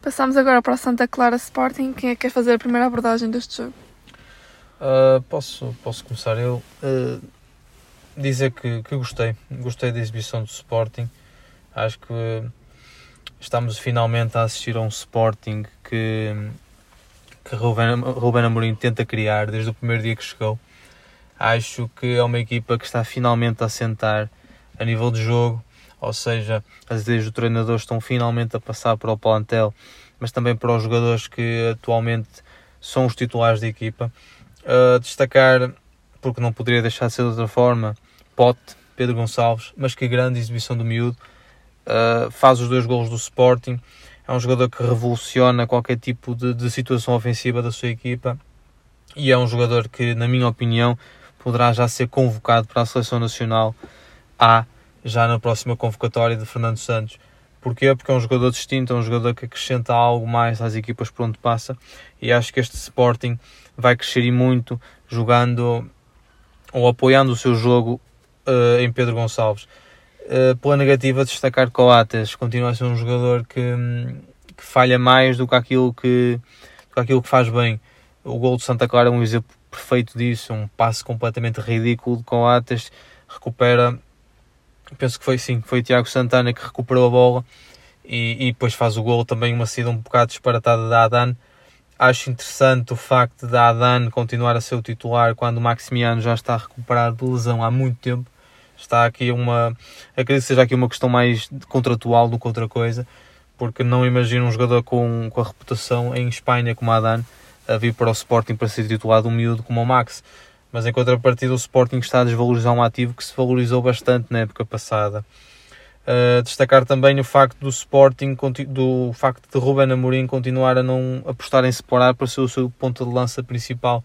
Passamos agora para o Santa Clara Sporting. Quem é que quer fazer a primeira abordagem deste jogo? Uh, posso, posso começar eu. Uh, dizer que, que gostei. Gostei da exibição do Sporting. Acho que estamos finalmente a assistir a um Sporting que, que Ruben, Ruben Amorim tenta criar desde o primeiro dia que chegou. Acho que é uma equipa que está finalmente a sentar a nível de jogo, ou seja, as ideias do treinador estão finalmente a passar para o plantel, mas também para os jogadores que atualmente são os titulares da equipa. Uh, destacar, porque não poderia deixar de ser de outra forma, Pote, Pedro Gonçalves, mas que grande exibição do miúdo. Uh, faz os dois golos do Sporting. É um jogador que revoluciona qualquer tipo de, de, situação ofensiva da sua equipa e é um jogador que, na minha opinião, poderá já ser convocado para a seleção nacional A já na próxima convocatória de Fernando Santos. Porquê? Porque é um jogador distinto, é um jogador que acrescenta algo mais às equipas por onde passa e acho que este Sporting vai crescer e muito jogando ou apoiando o seu jogo uh, em Pedro Gonçalves. Uh, pela negativa, destacar Coates continua a ser um jogador que, que falha mais do que, aquilo que, do que aquilo que faz bem. O gol de Santa Clara é um exemplo perfeito disso, um passe completamente ridículo de Coates, recupera, penso que foi sim, foi o Tiago Santana que recuperou a bola e, e depois faz o gol também uma saída um bocado disparatada da Adan. Acho interessante o facto da Adan continuar a ser o titular quando o Maximiano já está recuperado de lesão há muito tempo está aqui uma. Acredito que seja aqui uma questão mais contratual do que outra coisa, porque não imagino um jogador com, com a reputação em Espanha como a Dan a vir para o Sporting para ser titulado um miúdo como o Max. Mas em contrapartida, o Sporting está a desvalorizar um ativo que se valorizou bastante na época passada. Uh, destacar também o facto do Sporting, do facto de Ruben Amorim continuar a não apostar em separar para ser o seu ponto de lança principal.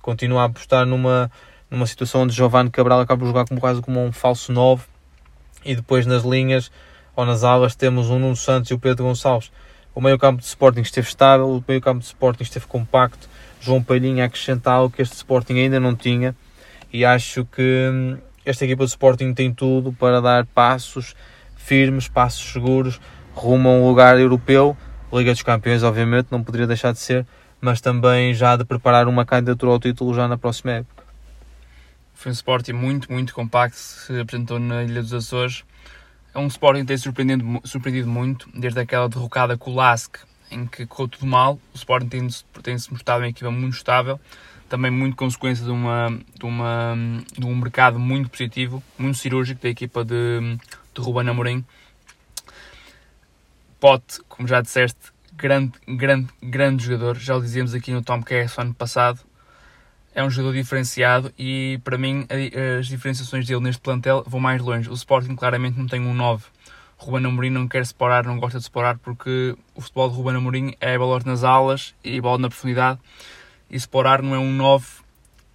Continua a apostar numa, numa situação onde Giovanni Cabral acaba de jogar como quase como um falso 9 e depois nas linhas ou nas alas temos o Nuno Santos e o Pedro Gonçalves. O meio campo de Sporting esteve estável, o meio campo de Sporting esteve compacto, João Palhinha acrescenta algo que este Sporting ainda não tinha e acho que hum, esta equipa de Sporting tem tudo para dar passos firmes, passos seguros rumo a um lugar europeu, Liga dos Campeões obviamente não poderia deixar de ser, mas também já de preparar uma candidatura ao título já na próxima época. Foi um Sporting muito, muito compacto que se apresentou na Ilha dos Açores. É um Sporting que tem surpreendido, surpreendido muito, desde aquela derrocada com o Lask, em que correu tudo mal. O Sporting tem-se tem mostrado uma equipa muito estável, também muito consequência de, uma, de, uma, de um mercado muito positivo, muito cirúrgico da equipa de, de Ruben Amorim. Pote, como já disseste, grande, grande, grande jogador. Já o dizíamos aqui no Tom Cass ano passado é um jogador diferenciado e para mim as diferenciações dele neste plantel vão mais longe. O Sporting claramente não tem um 9. Ruben Amorim não quer separar, não gosta de separar porque o futebol de Ruben Amorim é bola nas alas e bola na profundidade e separar não é um 9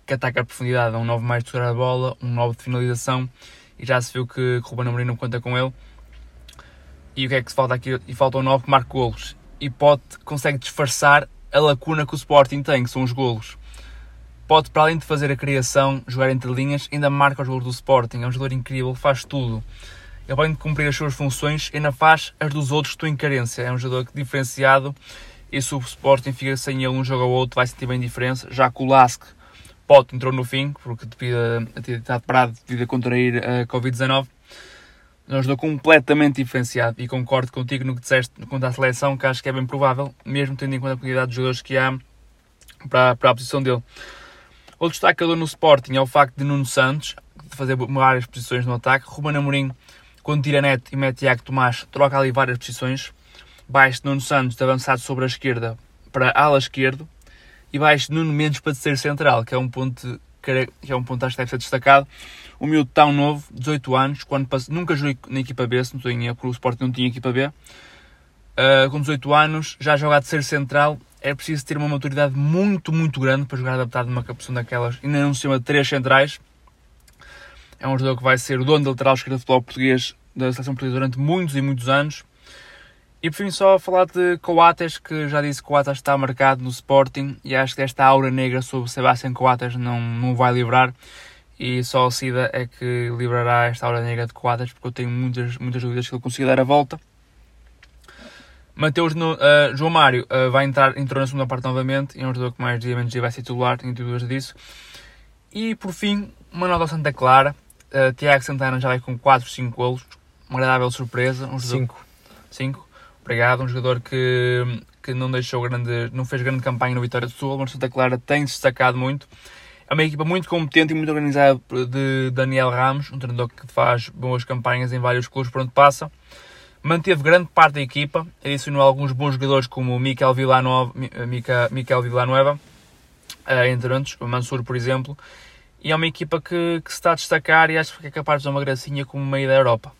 que ataca a profundidade, é um 9 mais de segurar a bola, um 9 de finalização e já se viu que Ruben Amorim não conta com ele. E o que é que se falta aqui? E falta um 9 que marque golos e pode, consegue disfarçar a lacuna que o Sporting tem, que são os golos pode, para além de fazer a criação, jogar entre linhas, ainda marca os gols do Sporting. É um jogador incrível, faz tudo. Ele, além de cumprir as suas funções, ainda faz as dos outros que estão em carência. É um jogador diferenciado e se o Sporting fica sem ele um jogo ou outro, vai sentir bem diferença. Já que o Lask pode entrou no fim, porque devido a ter parado devido a contrair a Covid-19. É um jogador completamente diferenciado e concordo contigo no que disseste quanto à seleção, que acho que é bem provável, mesmo tendo em conta a quantidade de jogadores que há para, para a posição dele. Outro destacador no Sporting é o facto de Nuno Santos fazer várias posições no ataque. Ruben Amorim, quando tira Neto e mete Iago Tomás, troca ali várias posições. Baixo de Nuno Santos de avançado sobre a esquerda para ala esquerdo. E baixo de Nuno Mendes para ser central, que é um ponto que é um ponto acho que deve ser destacado. O miúdo tão novo, 18 anos, quando passou, nunca joguei na equipa B, se não estou em erro, o Sporting não tinha equipa B. Uh, com 18 anos, já joga a terceiro central é preciso ter uma maturidade muito, muito grande para jogar adaptado numa capção daquelas, ainda num sistema de três centrais. É um jogador que vai ser o dono da lateral esquerda do futebol português, da seleção portuguesa durante muitos e muitos anos. E por fim só falar de Coates, que já disse que Coates está marcado no Sporting e acho que esta aura negra sobre Sebastián Coates não, não vai livrar. e só o Cida é que livrará esta hora negra de quadras, porque eu tenho muitas, muitas dúvidas que ele consiga dar a volta. Mateus no, uh, João Mário uh, vai entrar, entrou na segunda parte novamente, é um jogador que mais dia menos dia vai ser titular, tenho dúvidas disso. E por fim, Manuel Santa Clara, uh, Tiago Santana já vai com 4, 5 golos, uma agradável surpresa. Um 5. 5, obrigado, um jogador que, que não deixou grande, não fez grande campanha no Vitória do Sul, mas Santa Clara tem se destacado muito. É uma equipa muito competente e muito organizada de Daniel Ramos, um treinador que faz boas campanhas em vários clubes por onde passa manteve grande parte da equipa, adicionou alguns bons jogadores como o Miquel Villanova, Miquel Villanueva, eh, entre outros, o Mansur, por exemplo, e é uma equipa que, que, se está a destacar e acho que é capaz de dar uma gracinha como meio da Europa.